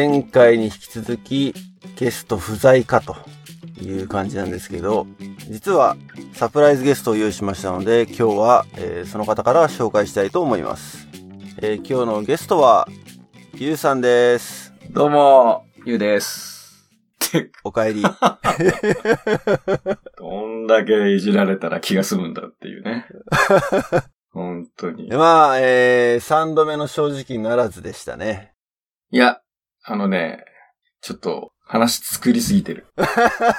前回に引き続きゲスト不在かという感じなんですけど、実はサプライズゲストを用意しましたので、今日は、えー、その方から紹介したいと思います。えー、今日のゲストは、ゆうさんです。どうも、ゆうです。お帰り。どんだけいじられたら気が済むんだっていうね。本当に。まあ、えー、三度目の正直ならずでしたね。いや、あのね、ちょっと話作りすぎてる。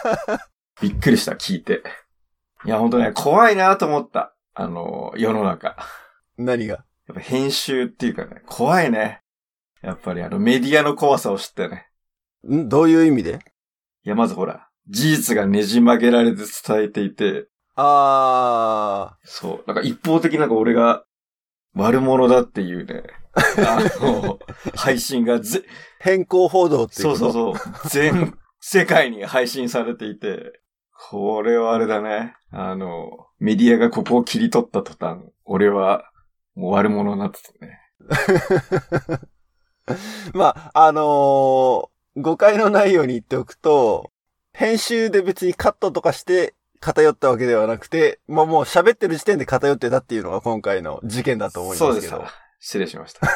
びっくりした、聞いて。いや、ほんとね、怖いなと思った。あの、世の中。何が？やっぱ編集っていうかね、怖いね。やっぱりあのメディアの怖さを知ったよね。ん？どういう意味で？いや、まずほら、事実がねじ曲げられて伝えていて。あー。そう。なんか一方的なんか俺が悪者だっていうね。あの、配信がぜ、変更報道っていうそうそうそう。全世界に配信されていて、これはあれだね。あの、メディアがここを切り取った途端、俺はもう悪者になってたね。まあ、あのー、誤解のないように言っておくと、編集で別にカットとかして偏ったわけではなくて、まあもう喋ってる時点で偏ってたっていうのが今回の事件だと思いますけど。そうです。失礼しました。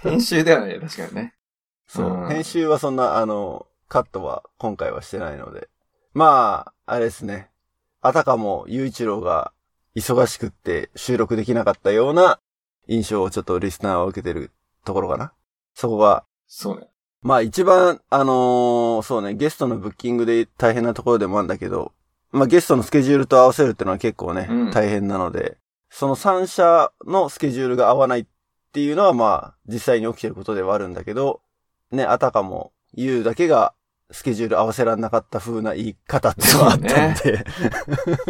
編集ではない、確かにね。そう、うん、編集はそんな、あの、カットは今回はしてないので。まあ、あれですね。あたかも、ゆういちろうが忙しくって収録できなかったような印象をちょっとリスナーは受けてるところかな。そこが。そうね。まあ一番、あのー、そうね、ゲストのブッキングで大変なところでもあるんだけど、まあゲストのスケジュールと合わせるってのは結構ね、うん、大変なので、その3社のスケジュールが合わないっていうのはまあ実際に起きてることではあるんだけど、ね、あたかも言うだけがスケジュール合わせらんなかった風な言い方ってのはあったんで。ね、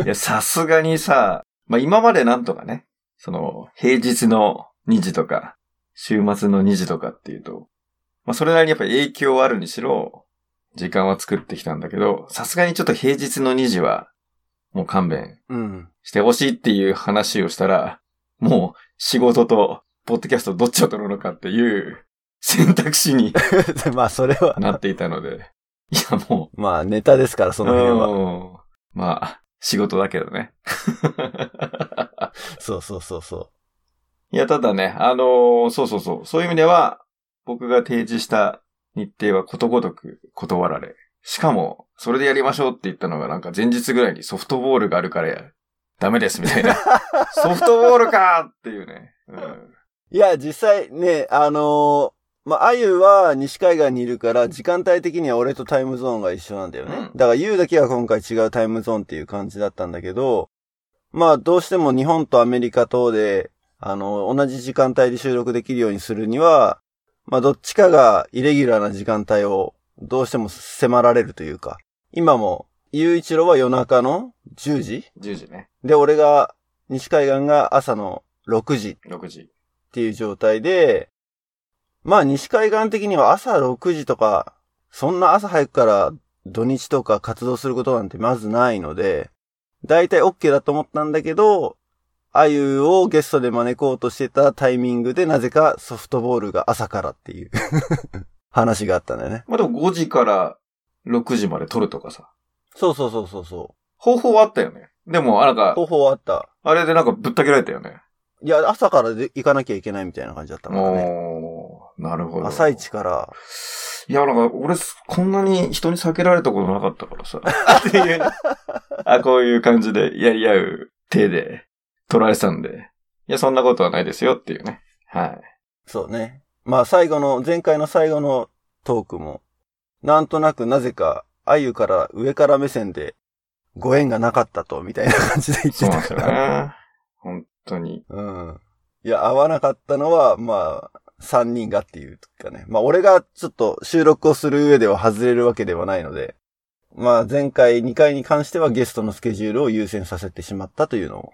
いや、さすがにさ、まあ今までなんとかね、その平日の2時とか、週末の2時とかっていうと、まあそれなりにやっぱり影響あるにしろ、時間は作ってきたんだけど、さすがにちょっと平日の2時は、もう勘弁してほしいっていう話をしたら、もう仕事とポッドキャストどっちを取るのかっていう選択肢に まあそれはなっていたので。いやもう。まあネタですから、その辺は。まあ、仕事だけどね。そうそうそうそう。いや、ただね、あのー、そうそうそう。そういう意味では、僕が提示した日程はことごとく断られ。しかも、それでやりましょうって言ったのがなんか前日ぐらいにソフトボールがあるからダメですみたいな。ソフトボールかっていうね。うん、いや、実際ね、あのー、まあ、あゆは西海岸にいるから、時間帯的には俺とタイムゾーンが一緒なんだよね。うん、だから、ゆうだけは今回違うタイムゾーンっていう感じだったんだけど、まあ、どうしても日本とアメリカ等で、あの、同じ時間帯で収録できるようにするには、まあどっちかがイレギュラーな時間帯をどうしても迫られるというか、今も、ゆういちろは夜中の10時 ?10 時ね。で、俺が、西海岸が朝の6時。6時。っていう状態で、まあ西海岸的には朝6時とか、そんな朝早くから土日とか活動することなんてまずないので、だいたい OK だと思ったんだけど、あゆをゲストで招こうとしてたタイミングでなぜかソフトボールが朝からっていう 話があったんだよね。まあでも5時から6時まで撮るとかさ。そうそうそうそうそう。方法はあったよね。でも、なんか。方法はあった。あれでなんかぶった切られたよね。いや、朝からで行かなきゃいけないみたいな感じだったからね。おなるほど。朝一から。いや、なんか、俺、こんなに人に避けられたことなかったからさ。っていう、ね、あ、こういう感じでやり合う手で。取られてたんで、いや、そんなことはないですよっていうね。はい。そうね。まあ最後の、前回の最後のトークも、なんとなくなぜか、あゆから上から目線で、ご縁がなかったと、みたいな感じで言ってたから。ね。本当に。うん。いや、合わなかったのは、まあ、三人がっていうかね。まあ、俺がちょっと収録をする上では外れるわけではないので、まあ、前回2回に関してはゲストのスケジュールを優先させてしまったというのを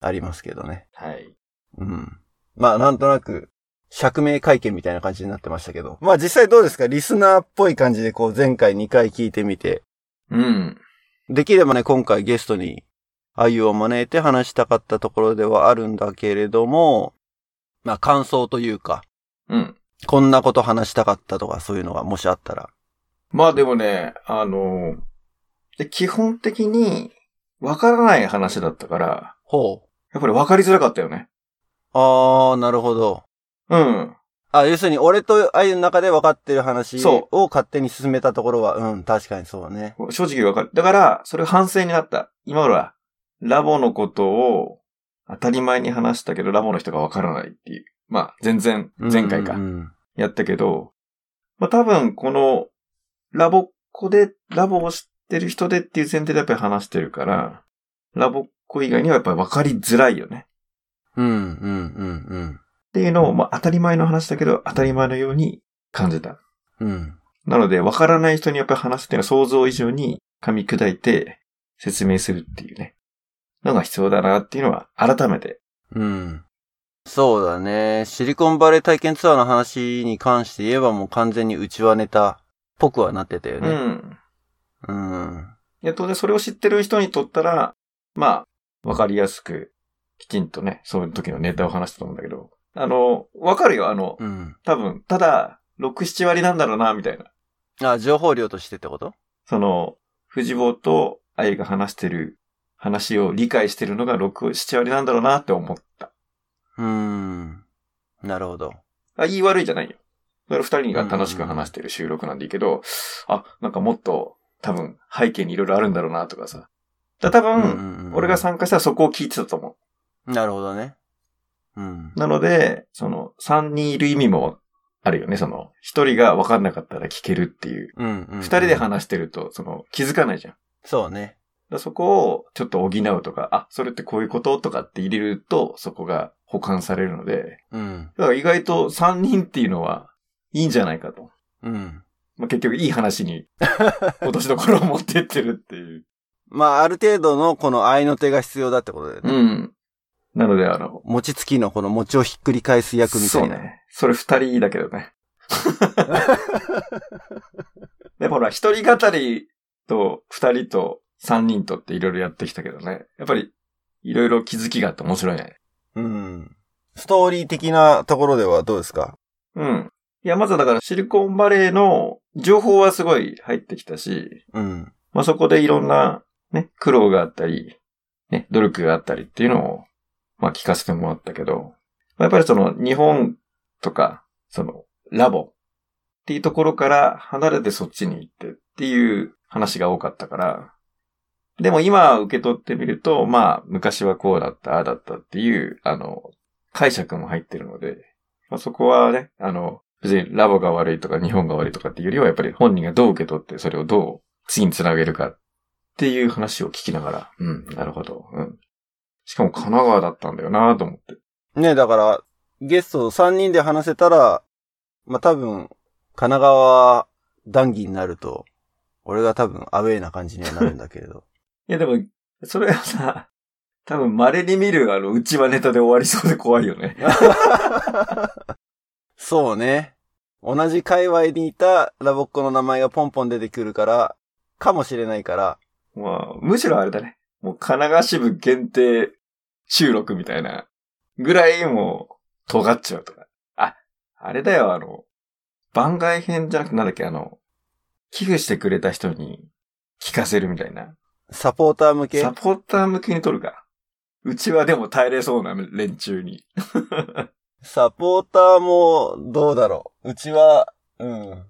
ありますけどね。はい。うん。まあ、なんとなく、釈明会見みたいな感じになってましたけど。まあ実際どうですか？リスナーっぽい感じでこう前回2回聞いてみて。うん。できればね、今回ゲストにあゆを招いて話したかったところではあるんだけれども、まあ感想というか。うん。こんなこと話したかったとか、そういうのがもしあったら。まあでもね、あの、で基本的に、わからない話だったから、ほう。やっぱりわかりづらかったよね。あー、なるほど。うん。あ、要するに、俺とあゆの中で分かってる話そを勝手に進めたところは、うん、確かにそうね。正直わかる。だから、それ反省になった。今俺は、ラボのことを当たり前に話したけど、ラボの人がわからないっていう。まあ、全然、前回かうん。うんやったけど、まあ多分、この、ラボっ子で、ラボを知ってる人でっていう前提でやっぱり話してるから、ラボっ子以外にはやっぱりわかりづらいよね。うん、うん、うん、っていうのを、まあ当たり前の話だけど、当たり前のように感じた。うん。うん。なので、わからない人にやっぱり話すっていうのは想像以上に噛み砕いて説明するっていうね、のが必要だなっていうのは改めて。うん。そうだね。シリコンバレー体験ツアーの話に関して言えばもう完全に内輪ネタっぽくはなってたようね。ん。うん。いや、当然それを知ってる人にとったら、まあ、わかりやすく、きちんとね、そういう時のネタを話したと思うんだけど、あの、わかるよ、あの、うん。多分、ただ、6、7割なんだろうな、みたいな。あ、情報量としてってこと？その、藤坊と愛が話してる話を理解してるのが6、7割なんだろうなって思った。うーん。なるほど。あ、言い悪いじゃないよ。それ二人が楽しく話してる収録なんでいいけど、あ、なんかもっと多分背景にいろいろあるんだろうなとかさ。だ多分、俺が参加したらそこを聞いてたと思なるほどね。うんう。。なので、その、三人いる意味もあるよね。その、一人が分かんなかったら聞けるっていう。うんうん、うん。二人で話してると、その、気づかないじゃん。だかそうね。らそこをちょっと補うとか、あ、それってこういうこととかって入れると、そこが保管されるので、うん。だから意外と三人っていうのはいいんじゃないかと。うん。まあ、結局いい話に落としどころを持ってってるっていう。まあ、ある程度のこの愛の手が必要だってことだよね。うん。なので、あの、餅つきのこの餅をひっくり返す役みたいうな。そね。それ二人だけどね。でもほら、一人語りと二人と三人とっていろいろやってきたけどね。やっぱり、いろいろ気づきがあって面白いね。うん。ストーリー的なところではどうですか？うん。いや、まずはだからシリコンバレーの情報はすごい入ってきたし、うん。まあそこでいろんなね、苦労があったり、ね、努力があったりっていうのを、まあ聞かせてもらったけど、まあやっぱりその日本とか、そのラボっていうところから離れてそっちに行ってっていう話が多かったから、でも今受け取ってみると、まあ昔はこうだった、ああだったっていう、あの、解釈も入ってるので、まあそこはね、あの、別にラボが悪いとか日本が悪いとかっていうよりはやっぱり本人がどう受け取ってそれをどう次につなげるかっていう話を聞きながら、うん、なるほど。うん。しかも神奈川だったんだよなと思って。ねだから、ゲスト3人で話せたら、まあ、多分、神奈川談義になると、俺が多分アウェイな感じにはなるんだけれど。いやでも、それはさ、多分稀に見るあの、内輪ネタで終わりそうで怖いよね。そうね。同じ界隈にいたラボっ子の名前がポンポン出てくるから、かもしれないから、まあ、むしろあれだね。もう神奈川支部限定収録みたいなぐらいもう尖っちゃうとか。あ、あれだよ、あの、番外編じゃなくてなんだっけ、あの、寄付してくれた人に聞かせるみたいな。サポーター向け？サポーター向けに撮るか。うちはでも耐えれそうな連中に。サポーターもどうだろう？うちは、うん。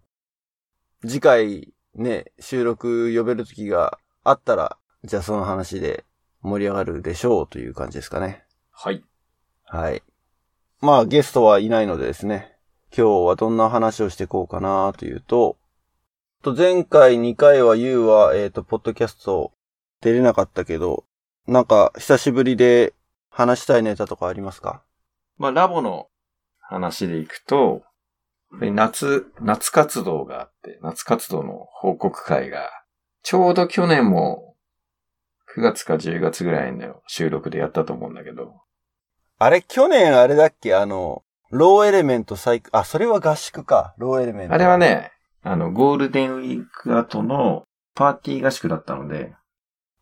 次回ね、収録呼べる時があったら、じゃあその話で盛り上がるでしょうという感じですかね。はい。はい。まあゲストはいないのでですね。今日はどんな話をしていこうかなというと、と前回2回は YOU は、えっ、と、ポッドキャスト出れなかったけど、なんか久しぶりで話したいネタとかありますか？まあ、ラボの話でいくと、夏、夏活動があって、夏活動の報告会が、ちょうど去年も9月か10月ぐらいの収録でやったと思うんだけど、あれ、去年あれだっけ？あの、ローエレメントサイク、あ、それは合宿か。ローエレメント。あれは。ね、あの、ゴールデンウィーク後のパーティー合宿だったので、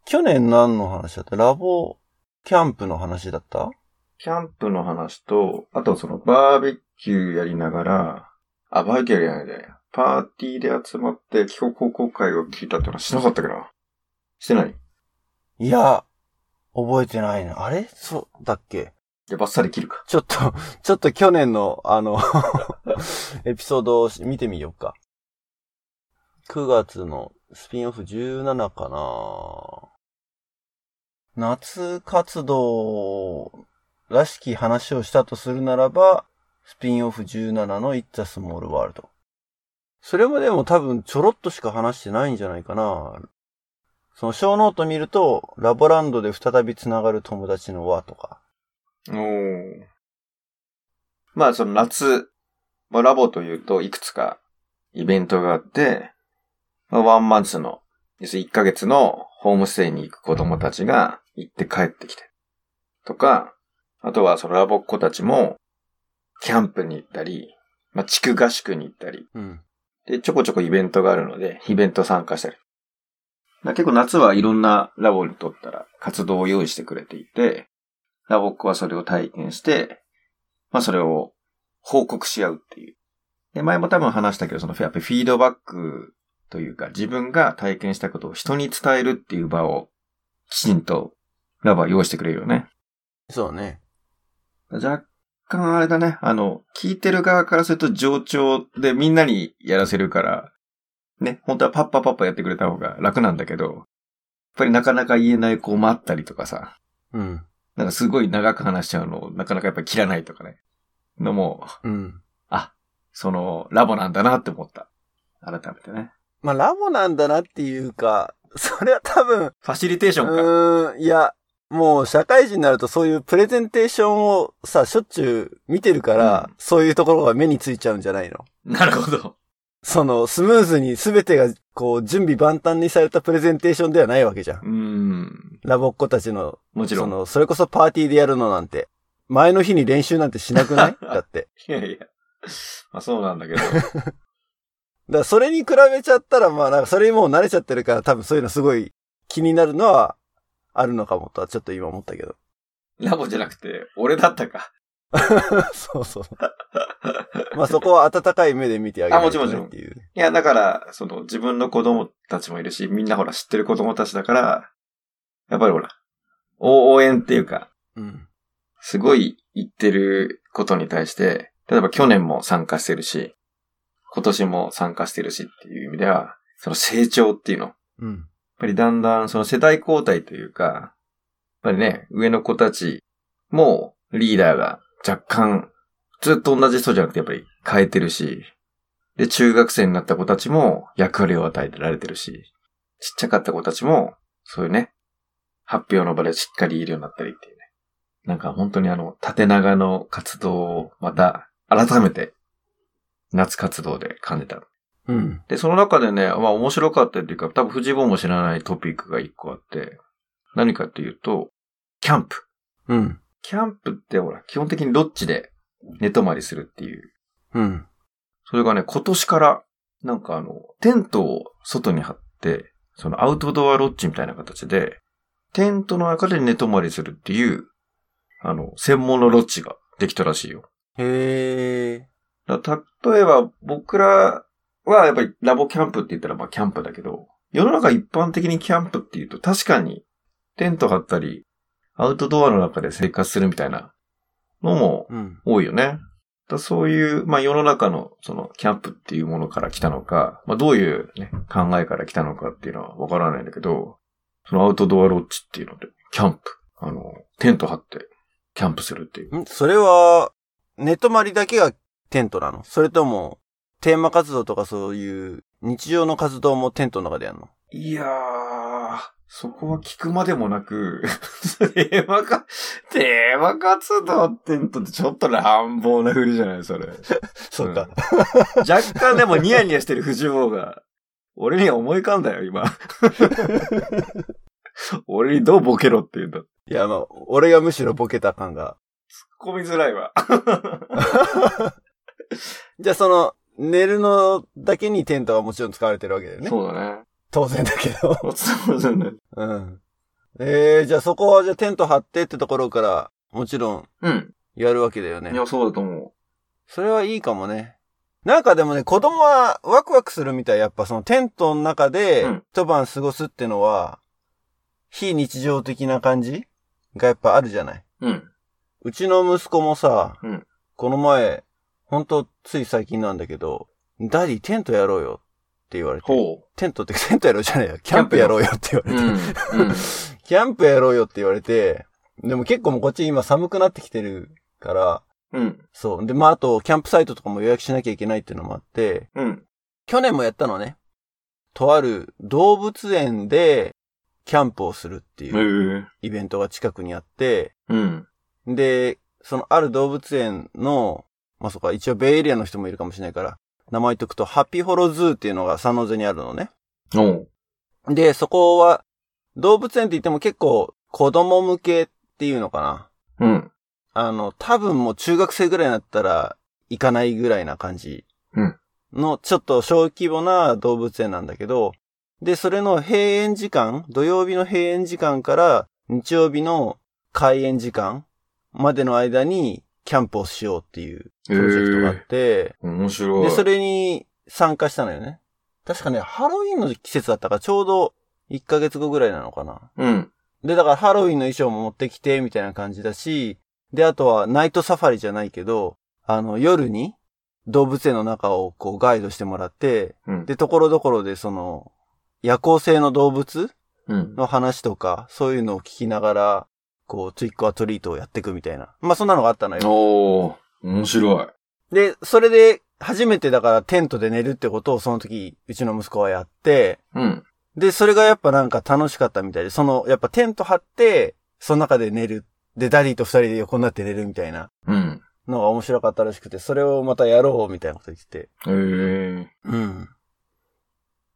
去年何の話だった？ラボキャンプの話だった？キャンプの話と、あとそのバーベキューやりながら、あ、バイキャリアで、パーティーで集まって帰国報告会を聞いたってのはしなかったっけなしてない？いや、覚えてないな。あれ？そうだっけ？じゃあバッサリ切るか。ちょっと、ちょっと去年の、あの、エピソードを見てみようか。9月のスピンオフ17かな夏活動らしき話をしたとするならば、スピンオフ17の It's a Small World。それもでも多分ちょろっとしか話してないんじゃないかな。そのショーノート見ると、ラボランドで再び繋がる友達の輪とか。おー。まあその夏、ラボというといくつかイベントがあって、ワンマンスの、要するに1ヶ月のホームステイに行く子供たちが行って帰ってきて。とか、あとはそのラボっ子たちも、キャンプに行ったり、まあ地区合宿に行ったり、うん。で、ちょこちょこイベントがあるので、イベント参加したり。だ結構夏はいろんなラボにとったら活動を用意してくれていて、ラボっ子はそれを体験して、まあそれを報告し合うっていう。で、前も多分話したけど、そのやっぱりフィードバックというか、自分が体験したことを人に伝えるっていう場をきちんとラボは用意してくれるよね。そうね。若干あれだね。あの、聞いてる側からすると上調でみんなにやらせるから、ね、本当はパッパパッパやってくれた方が楽なんだけど、やっぱりなかなか言えない子もあったりとかさ、うん。なんかすごい長く話しちゃうのをなかなかやっぱり切らないとかね。のも、うん。あ、その、ラボなんだなって思った。改めてね。まあ、ラボなんだなっていうか、それは多分、ファシリテーションうか。ーん、いや、もう社会人になるとそういうプレゼンテーションをさ、しょっちゅう見てるから、うんそういうところが目についちゃうんじゃないの？なるほど。その、スムーズに全てが、こう、準備万端にされたプレゼンテーションではないわけじゃん。うーん。ラボっ子たちの、もちろん。その、それこそパーティーでやるのなんて、前の日に練習なんてしなくない？だって。いやいや。まあそうなんだけど。だからそれに比べちゃったら、まあなんかそれにもう慣れちゃってるから多分そういうのすごい気になるのはあるのかもとはちょっと今思ったけど。ラボじゃなくて、俺だったか。そうそう。まあそこは温かい目で見てあげないとあもちろんねっていう。いや、だから、その、自分の子供たちもいるし、みんなほら知ってる子供たちだから、やっぱりほら、応援っていうか、うん。すごい言ってることに対して、例えば去年も参加してるし、今年も参加してるしっていう意味では、その成長っていうの。やっうん。ぱりだんだんその世代交代というか、やっぱりね、上の子たちもリーダーが若干、ずっと同じ人じゃなくてやっぱり変えてるし、で、中学生になった子たちも役割を与えてられてるし、ちっちゃかった子たちも、そういうね、発表の場でしっかり言えるようになったりっていうね。なんか本当にあの、縦長の活動をまた改めて夏活動で感じた。うん。で、その中でね、まあ面白かったっていうか、多分藤本も知らないトピックが一個あって、何かっていうと、キャンプ。うん。キャンプってほら、基本的にロッジで寝泊まりするっていう。うん。それがね、今年から、なんかあの、テントを外に張って、そのアウトドアロッジみたいな形で、テントの中で寝泊まりするっていう、あの、専門のロッジができたらしいよ。へえ。例えば僕らはやっぱりラボキャンプって言ったらまあキャンプだけど、世の中一般的にキャンプって言うと確かにテント張ったり、アウトドアの中で生活するみたいなのもうん。多いよね。だそういう、まあ世の中のそのキャンプっていうものから来たのか、まあどういうね、考えから来たのかっていうのはわからないんだけど、そのアウトドアロッジっていうので、キャンプ、あの、テント張ってキャンプするっていう。ん？それは、寝泊まりだけがテントなの？それとも、テーマ活動とかそういう日常の活動もテントの中でやるの？いやー、そこは聞くまでもなく、テーマか、テーマ活動ってんとってちょっと乱暴な振りじゃないそれ。そうか。若干でもニヤニヤしてる藤坊が、俺には思い浮かんだよ、今。俺にどうボケろって言うんだ。突っいや、まあ、俺がむしろボケた感が。込みづらいわ。じゃあその、寝るのだけにテントがもちろん使われてるわけだよね。そうだね。当然だけど。そうだね。うん。えー、じゃあそこはじゃあテント張ってってところから、もちろんうん。やるわけだよねい。や、そうだと思それはいいかもね。なんかでもね、子供はワクワクするみたい。やっぱそのテントの中でうん一晩過ごすってのは、非日常的な感じがやっぱあるじゃない。うん。うちの息子もさ、うんこの前、ほんとつい最近なんだけど、ダディテントやろうよって言われて。ほテントってテントやろうじゃないよ。キャンプやろうよって言わう。れて。うん。うん。キャンプやろうよって言われて、でも結構もうこっち今寒くなってきてるから、うん。そう。で、まああと、キャンプサイトとかも予約しなきゃいけないっていうのもあって、うん。去年もやったのね。とある動物園でキャンプをするってへいうえ。イベントが近くにあって、うん。で、そのある動物園の、まあ、そっか、一応ベイエリアの人もいるかもしれないから、名前言っとくと、ハッピーホロズーっていうのがサノゼにあるのね。おう。で、そこは、動物園って言っても結構子供向けっていうのかな。うん。あの、多分もう中学生ぐらいになったら行かないぐらいな感じうんのちょっと小規模な動物園なんだけど、で、それの閉園時間、土曜日の閉園時間から日曜日の開園時間までの間にキャンプをしようっていうプロジェクトがあって、面白い。で、それに参加したのよね。確かね、ハロウィンの季節だったからちょうど1ヶ月後ぐらいなのかな。うん。で、だからハロウィンの衣装も持ってきて、みたいな感じだし、で、あとはナイトサファリじゃないけど、あの、夜に動物園の中をこうガイドしてもらって、うん。で、ところどころでその、夜行性の動物うん。の話とか、そういうのを聞きながら、こう、 trick or treat をやっていくみたいな。まあ、そんなのがあったのよ。おー。面白い。で、それで、初めてだからテントで寝るってことをその時、うちの息子はやって、うん。で、それがやっぱなんか楽しかったみたいで、その、やっぱテント張って、その中で寝る。で、 daddy と二人で横になって寝るみたいなうん。のが面白かったらしくて、それをまたやろうみたいなこと言ってて。へえ。うん。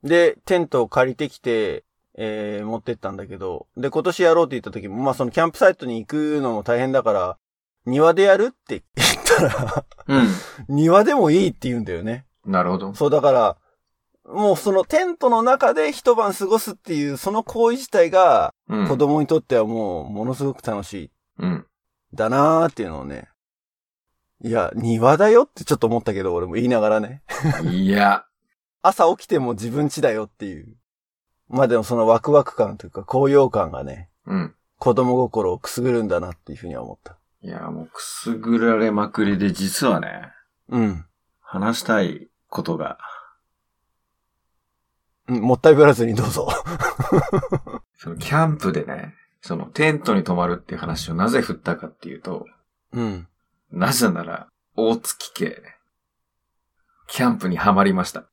で、テントを借りてきて、えー、持ってったんだけど、で、今年やろうって言った時も、まあそのキャンプサイトに行くのも大変だから、庭でやるって言ったら、うん。庭でもいいって言うんだよね。なるほど。そうだから、もうそのテントの中で一晩過ごすっていう、その行為自体が、うん。子供にとってはもう、ものすごく楽しい。うん。だなーっていうのをね。いや、庭だよってちょっと思ったけど、俺も言いながらね。いや。朝起きても自分家だよっていう。まあでもそのワクワク感というか高揚感がね、うん。子供心をくすぐるんだなっていうふうには思った。いや、もうくすぐられまくりで、実はね、うん。話したいことが、うんもったいぶらずにどうぞ。そのキャンプでね、そのテントに泊まるっていう話をなぜ振ったかっていうと、うん。なぜなら、大月家、キャンプにはまりました。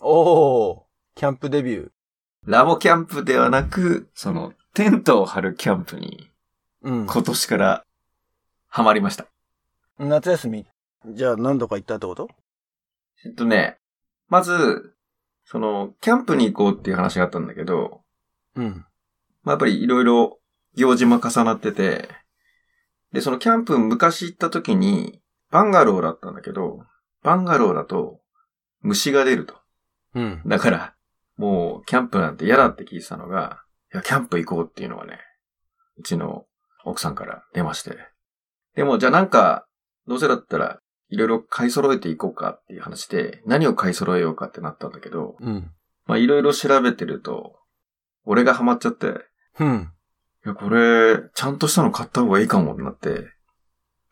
おー、キャンプデビュー。ラボキャンプではなく、その、テントを張るキャンプに、うん。今年から、はまりました。夏休み。じゃあ何度か行ったってこと？えっとね、まず、その、キャンプに行こうっていう話があったんだけど、うん。まあ、やっぱりいろいろ行事も重なってて、で、そのキャンプ昔行った時に、バンガローだったんだけど、バンガローだと虫が出ると。うん。だから、もうキャンプなんて嫌だって聞いてたのが、いや、キャンプ行こうっていうのがね、うちの奥さんから出まして。でも、じゃあなんか、どうせだったら、いろいろ買い揃えていこうかっていう話で、何を買い揃えようかってなったんだけど、うん。まあいろいろ調べてると、俺がハマっちゃって、うん。いや、これ、ちゃんとしたの買った方がいいかもってなって。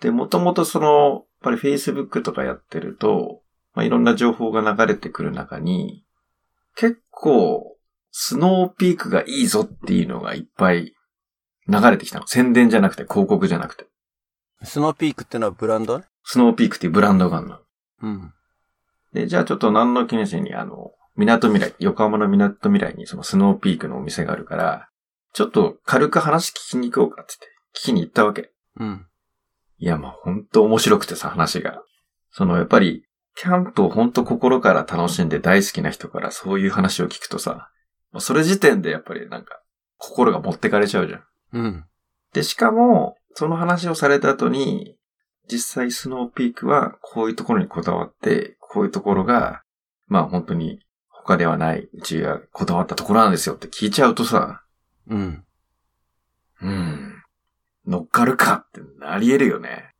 で、もともとその、やっぱり Facebook とかやってると、まあ、いろんな情報が流れてくる中に、結構、スノーピークがいいぞっていうのがいっぱい流れてきたの。宣伝じゃなくて、広告じゃなくて。スノーピークってのはブランド？ね。スノーピークっていうブランドがあるの。うん。で、じゃあちょっと何の記念誌にあの、港未来、横浜の港未来にそのスノーピークのお店があるから、ちょっと軽く話聞きに行こうかって言って、聞きに行ったわけ。うん。いや、まあ、ほんと面白くてさ、話が。その、やっぱり、キャンプをほんと心から楽しんで大好きな人からそういう話を聞くとさ、それ時点でやっぱりなんか、心が持ってかれちゃうじゃん。うん。で、しかも、その話をされた後に、実際スノーピークはこういうところにこだわって、こういうところが、まあ本当に他ではない、うちがこだわったところなんですよって聞いちゃうとさ、うん。うん、乗っかるかってなり得るよね。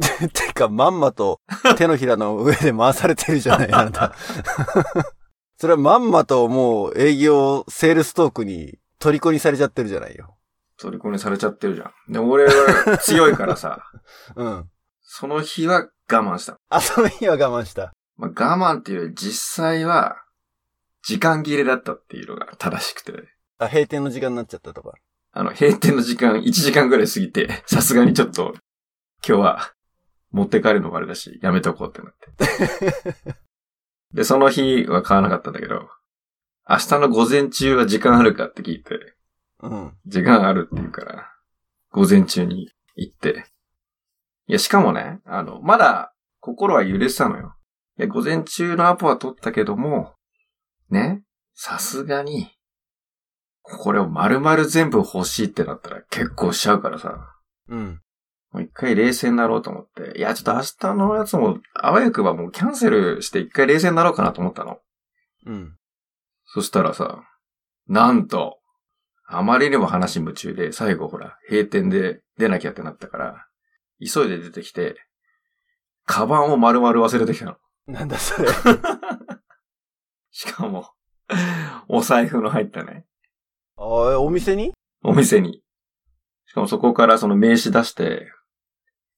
てか、まんまと手のひらの上で回されてるじゃない、あなた。それはまんまともう営業、セールストークに虜にされちゃってるじゃないよ。虜にされちゃってるじゃん。で、俺は強いからさ、うん。その日は我慢した。あ、その日は我慢した。まあ、我慢っていうより実際は、時間切れだったっていうのが正しくて、あ、閉店の時間になっちゃったとか。あの、閉店の時間1時間ぐらい過ぎて、さすがにちょっと、今日は、持って帰るのもあれだし、やめとこうってなって。で、その日は買わなかったんだけど、明日の午前中は時間あるかって聞いて、うん。時間あるって言うから、午前中に行って。いや、しかもね、あの、まだ心は揺れてたのよ。いや、午前中のアポは取ったけども、ね、さすがに、これを丸々全部欲しいってなったら結構しちゃうからさ、うん。もう一回冷静になろうと思って、いや、ちょっと明日のやつも、あわよくばもうキャンセルして一回冷静になろうかなと思ったの。うん。そしたらさ、なんと、あまりにも話夢中で、最後ほら、閉店で出なきゃってなったから、急いで出てきて、カバンを丸々忘れてきたの。なんだそれ。しかも、お財布の入ったね、あお店に？お店に。しかもそこからその名刺出して、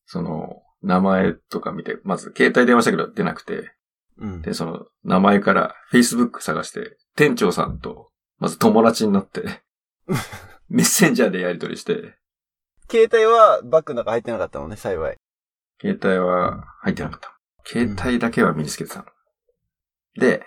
その、名前とか見て、まず携帯電話したけど出なくて、うん。で、その名前から Facebook 探して、店長さんと、まず友達になって、メッセンジャーでやり取りして、携帯はバッグの中入ってなかったのね、幸い。携帯は入ってなかった。携帯だけは身につけてたの。で、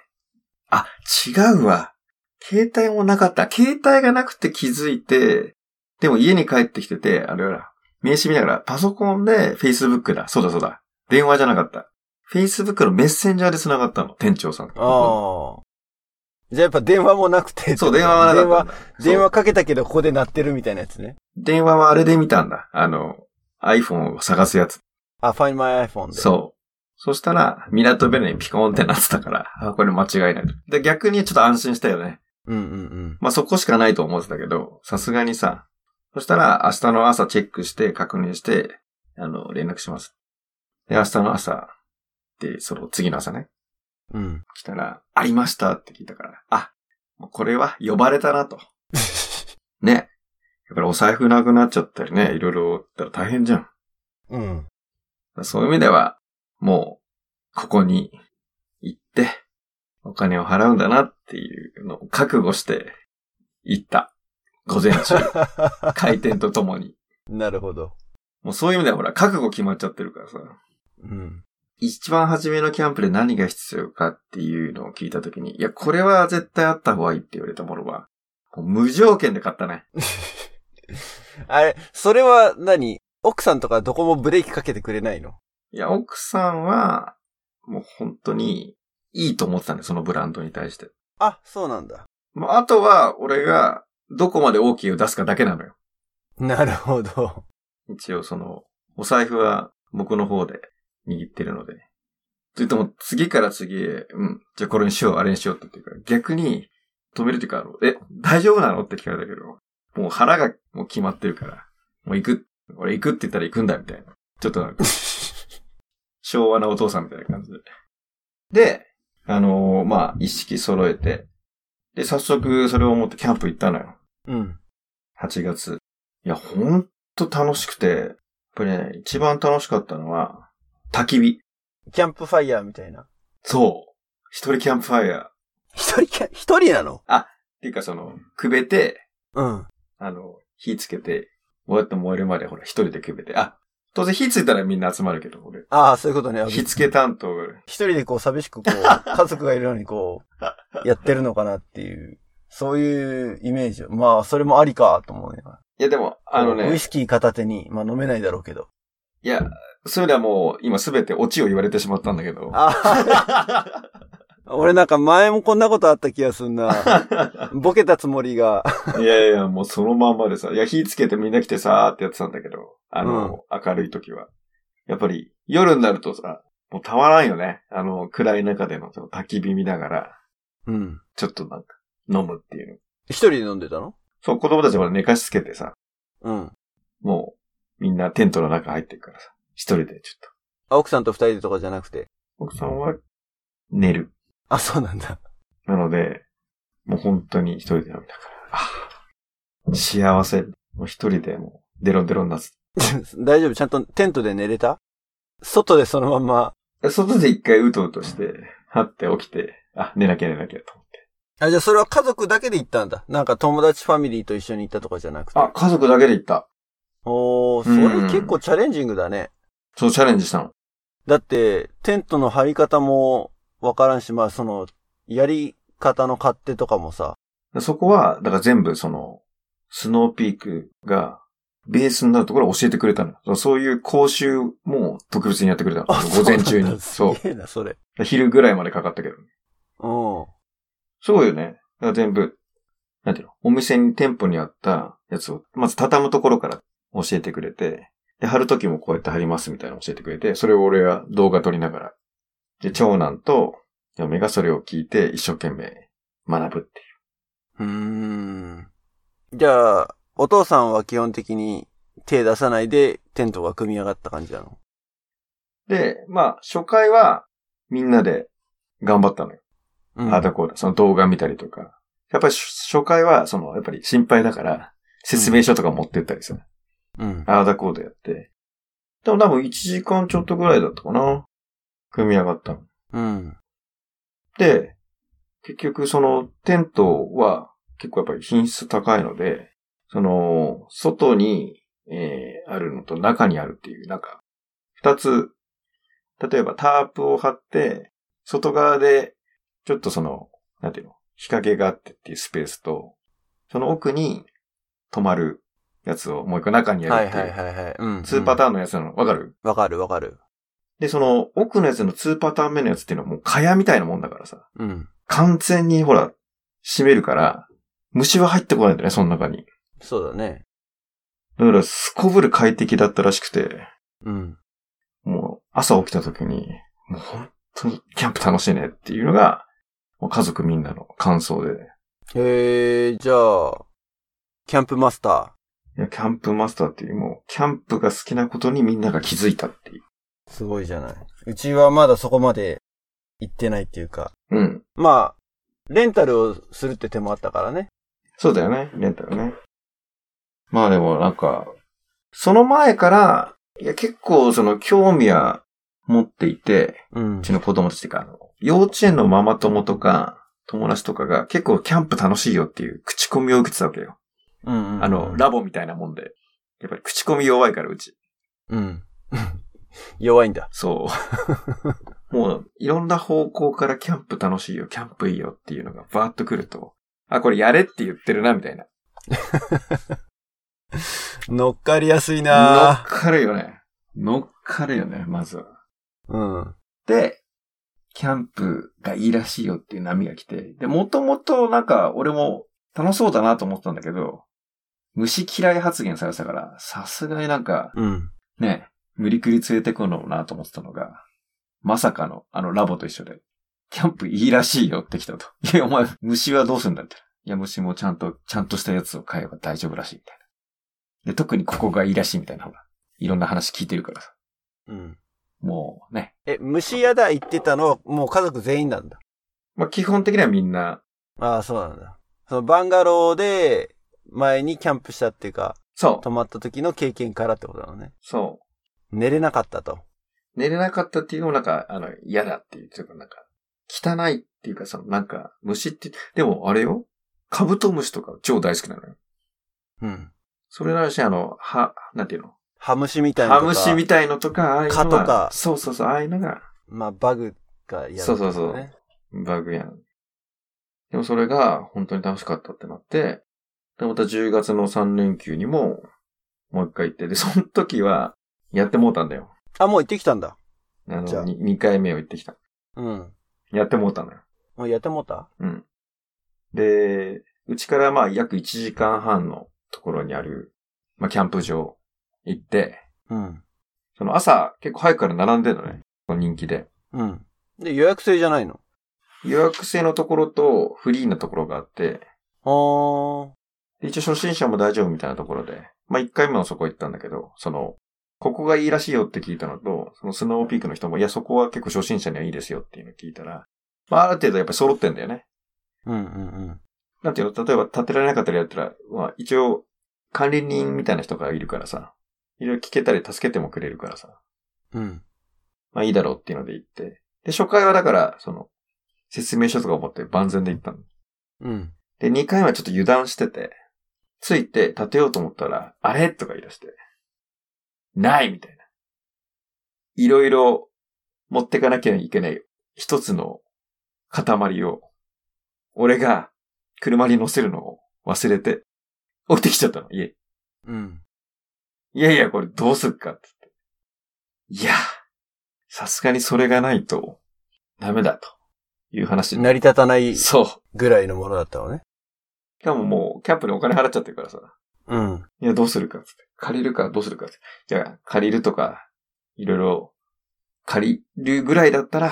あ、違うわ。携帯もなかった。携帯がなくて気づいて、でも家に帰ってきてて、あれは、名刺見ながら、パソコンで Facebook だ。そうだそうだ。電話じゃなかった。Facebook のメッセンジャーで繋がったの。店長さんと。ああ。じゃあやっぱ電話もなくて。そう、電話はなかった。電話、電話かけたけどここで鳴ってるみたいなやつね。電話はあれで見たんだ。あの、iPhone を探すやつ。あ、Find My iPhone で。そう。そしたら、港ベルにピコーンってなってたから、あ、これ間違いないと。で、逆にちょっと安心したよね。うんうんうん。まあ、そこしかないと思ってたけど、さすがにさ、そしたら明日の朝チェックして確認して、あの、連絡します。で、明日の朝、で、その次の朝ね、うん。来たら、ありましたって聞いたから、あ、これは呼ばれたなと。ね。やっぱりお財布なくなっちゃったりね、いろいろったら大変じゃん。うん。そういう意味では、もう、ここに行って、お金を払うんだなっていうのを覚悟して、行った。午前中。開店とともに。なるほど。もうそういう意味ではほら、覚悟決まっちゃってるからさ。うん。一番初めのキャンプで何が必要かっていうのを聞いたときに、いや、これは絶対あった方がいいって言われたものは、無条件で買ったね。あれ、それは何？奥さんとかどこもブレーキかけてくれないの？いや、奥さんは、もう本当にいいと思ってたんだよ、そのブランドに対して。あ、そうなんだ。もうあとは、俺が、どこまで OK を出すかだけなのよ。なるほど。一応その、お財布は僕の方で握ってるので。と言っても、次から次へ、うん、じゃあこれにしよう、あれにしようって言ってから、逆に、止めるっていうか、え、大丈夫なの？って聞かれたけど、もう腹がもう決まってるから、もう行く、俺行くって言ったら行くんだ、みたいな。ちょっとなんか、昭和なお父さんみたいな感じで。で、あのーまあ、一式揃えて、で、早速それを持ってキャンプ行ったのよ。うん。8月。いや、ほんと楽しくて、やっぱりね、一番楽しかったのは、焚き火。キャンプファイヤーみたいな。そう。一人キャンプファイヤー。っ一人キャ、一人なの？ていうかその、くべて、うん。あの、火つけて、ぼやっと燃えるまでほら、一人でくべて。あ、当然火ついたらみんな集まるけど、俺。ああ、そういうことね。火付け担当が、一人でこう寂しくこう、家族がいるのにこう、やってるのかなっていう、そういうイメージ。まあ、それもありかと思うね。いやでも、あのねウイ、スキー片手に、まあ飲めないだろうけど。いや、それではもう、今すべてオチを言われてしまったんだけど。あ俺なんか前もこんなことあった気がすんな。ボケたつもりが。いやいや、もうそのまんまでさ、いや、火つけてみんな来てさーってやってたんだけど、あの、明るい時は。やっぱり、夜になるとさ、もうたまらんよね。あの、暗い中でのその焚き火見ながら、うん。ちょっとなんか、飲むっていうの。一人で飲んでたの？そう、子供たちまで寝かしつけてさ、うん。もう、みんなテントの中入ってるからさ。一人でちょっと。あ、奥さんと二人でとかじゃなくて？奥さんは寝る。あ、そうなんだ。なので、もう本当に一人で飲みながら、あ幸せ。もう一人でもうデロデロになって 大丈夫？ちゃんとテントで寝れた？外でそのまんま。外で一回うとうとして、はって起きて、あ、寝なきゃ寝なきゃと。あ、じゃあそれは家族だけで行ったんだ。なんか友達ファミリーと一緒に行ったとかじゃなくて。あ、家族だけで行った。おー、それ結構チャレンジングだね。そう、チャレンジしたの。だって、テントの張り方もわからんし、まあその、やり方の勝手とかもさ。そこは、だから全部その、スノーピークが、ベースになるところを教えてくれたの。そういう講習も特別にやってくれたの。午前中に。そうすげえな、それ。昼ぐらいまでかかったけど。うん。すごいよね。だから全部、なんていうの？お店に店舗にあったやつを、まず畳むところから教えてくれて、で、貼るときもこうやって貼りますみたいなの教えてくれて、それを俺は動画撮りながら。で、長男と嫁がそれを聞いて一生懸命学ぶっていう。うーん。じゃあ、お父さんは基本的に手出さないでテントが組み上がった感じなの？で、まあ、初回はみんなで頑張ったのよ。うん。ああだこうだ、その動画見たりとか。やっぱり初回は、その、やっぱり心配だから、説明書とか持ってったりさ。うん。ああだこうだやって。でも多分1時間ちょっとぐらいだったかな。組み上がったの。うん。で、結局そのテントは結構やっぱり品質高いので、その、外に、えーあるのと中にあるっていう、なんか、二つ、例えばタープを張って、外側で、ちょっとその、なんていうの、日陰があってっていうスペースと、その奥に泊まるやつをもう一個中にやはいるっていう、はいはいはい。うん。ツーパターン。のやつなの、わかる？わかるわかる。で、その奥のやつの2パターン目のやつっていうのはもう蚊帳みたいなもんだからさ。うん。完全にほら、閉めるから、虫は入ってこないんだよね、その中に。そうだね。だから、すこぶる快適だったらしくて、うん。もう、朝起きた時に、もう本当にキャンプ楽しいねっていうのが、家族みんなの感想で、へえ、じゃあ、キャンプマスタいや、キャンプマスターっていう、もう、キャンプが好きなことにみんなが気づいたっていう。ー。すごいじゃない。うちはまだそこまで行ってないっていうか。うん。まあ、レンタルをするって手もあったからね。そうだよね、レンタルね。まあでもなんか、その前から、いや結構その興味は持っていて、うんうちの子供たちっていうか、あの、幼稚園のママ友とか、友達とかが結構キャンプ楽しいよっていう口コミを受けてたわけよ。うんうんうん。あの、ラボみたいなもんで。やっぱり口コミ弱いから、うち。うん。弱いんだ。そう。もう、いろんな方向からキャンプ楽しいよ、キャンプいいよっていうのがバーッと来ると、あ、これやれって言ってるな、みたいな。乗っかりやすい乗っなかるよね。乗っかるよね、まずは。うん。で、キャンプがいいらしいよっていう波が来て、で、もともとなんか俺も楽しそうだなと思ってたんだけど、虫嫌い発言されてたから、さすがになんかうん。ね、無理くり連れてくのもなと思ってたのが、まさかのあのラボと一緒で、キャンプいいらしいよって来たと。いや、お前、虫はどうすんだって。いや、虫もちゃんと、ちゃんとしたやつを買えば大丈夫らしいみたいな。で、特にここがいいらしいみたいな、ほら。いろんな話聞いてるからさ。うん。もうね。え、虫屋だ行ってたのはもう家族全員なんだ。まあ、基本的にはみんな、ああ、そうなんだ。そのバンガローで前にキャンプしたっていうか、そう。泊まった時の経験からってことなのね。そう。寝れなかったと。寝れなかったっていうのもなんか、あの、嫌だっていう、というかなんか、汚いっていうかその、なんか、虫って、でもあれよカブトムシとか超大好きなのよ。うん。それならし、あの、は、なんていうの？ハムシみたいなのとか。ハムシみたいのとか、ああいうのは蚊とかそうそうそう、ああいうのが、まあ、バグが嫌だ、そうそうそうバグやん。でもそれが本当に楽しかったってなって、で、また10月の3連休にも、もう一回行って、で、その時は、やってもうたんだよ。あ、もう行ってきたんだ。あの、2回目を行ってきた。うん。やってもうたのよ。もうやってもうた？うん。で、うちからまあ約1時間半のところにある、まあキャンプ場行って、うん。その朝結構早くから並んでるのね。人気で。うん。で、予約制じゃないの？予約制のところとフリーなところがあって、あー。で一応初心者も大丈夫みたいなところで、まあ1回目もそこ行ったんだけど、その、ここがいいらしいよって聞いたのと、そのスノーピークの人も、いや、そこは結構初心者にはいいですよっていうのを聞いたら、まあ、ある程度やっぱり揃ってんだよね。うんうんうん。なんていうの？例えば立てられなかったりやったら、まあ、一応、管理人みたいな人がいるからさ、いろいろ聞けたり助けてもくれるからさ、うん。まあいいだろうっていうので行って。で、初回はだから、その、説明書とかを持って万全で行ったの。うん。で、2回はちょっと油断してて、ついて立てようと思ったら、あれ？とか言い出して、ないみたいな。いろいろ持ってかなきゃいけない一つの塊を、俺が車に乗せるのを忘れて、置いてきちゃったの、家。うん。いやいや、これどうすっかって言って。いや、さすがにそれがないと、ダメだという話に成り立たないそう。ぐらいのものだったのね。しかももう、キャンプにお金払っちゃってるからさ。うん。いや、どうするかっつって。借りるかどうするかっつって。いや、借りるとか、いろいろ、借りるぐらいだったら、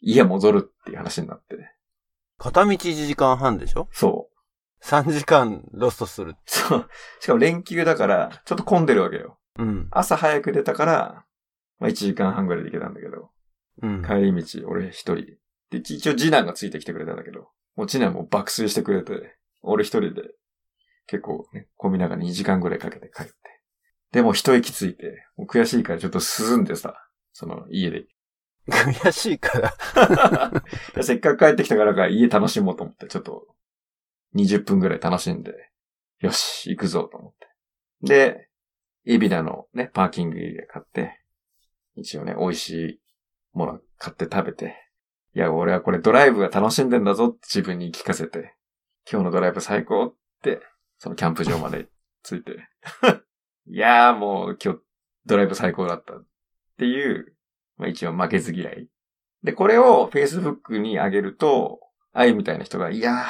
家戻るっていう話になって。片道1時間半でしょ？そう。?3 時間ロストする。そう。しかも連休だから、ちょっと混んでるわけよ。うん。朝早く出たから、まあ1時間半ぐらいで行けたんだけど、うん。帰り道、俺一人。で、一応次男がついてきてくれたんだけど、もう次男も爆睡してくれて、俺一人で、結構ね、小見ながら2時間ぐらいかけて帰って。でも一息ついて、もう悔しいからちょっと涼んでさ、その家で。悔しいから。せっかく帰ってきたからか家楽しもうと思って、ちょっと20分ぐらい楽しんで、よし、行くぞと思って。で、エビナのね、パーキングエリア買って、一応ね、美味しいもの買って食べて、いや、俺はこれドライブが楽しんでんだぞって自分に聞かせて、今日のドライブ最高って、そのキャンプ場まで着いて、いやーもう今日ドライブ最高だったっていう、まあ一応負けず嫌い。で、これを Facebook に上げると、愛みたいな人が、いやー、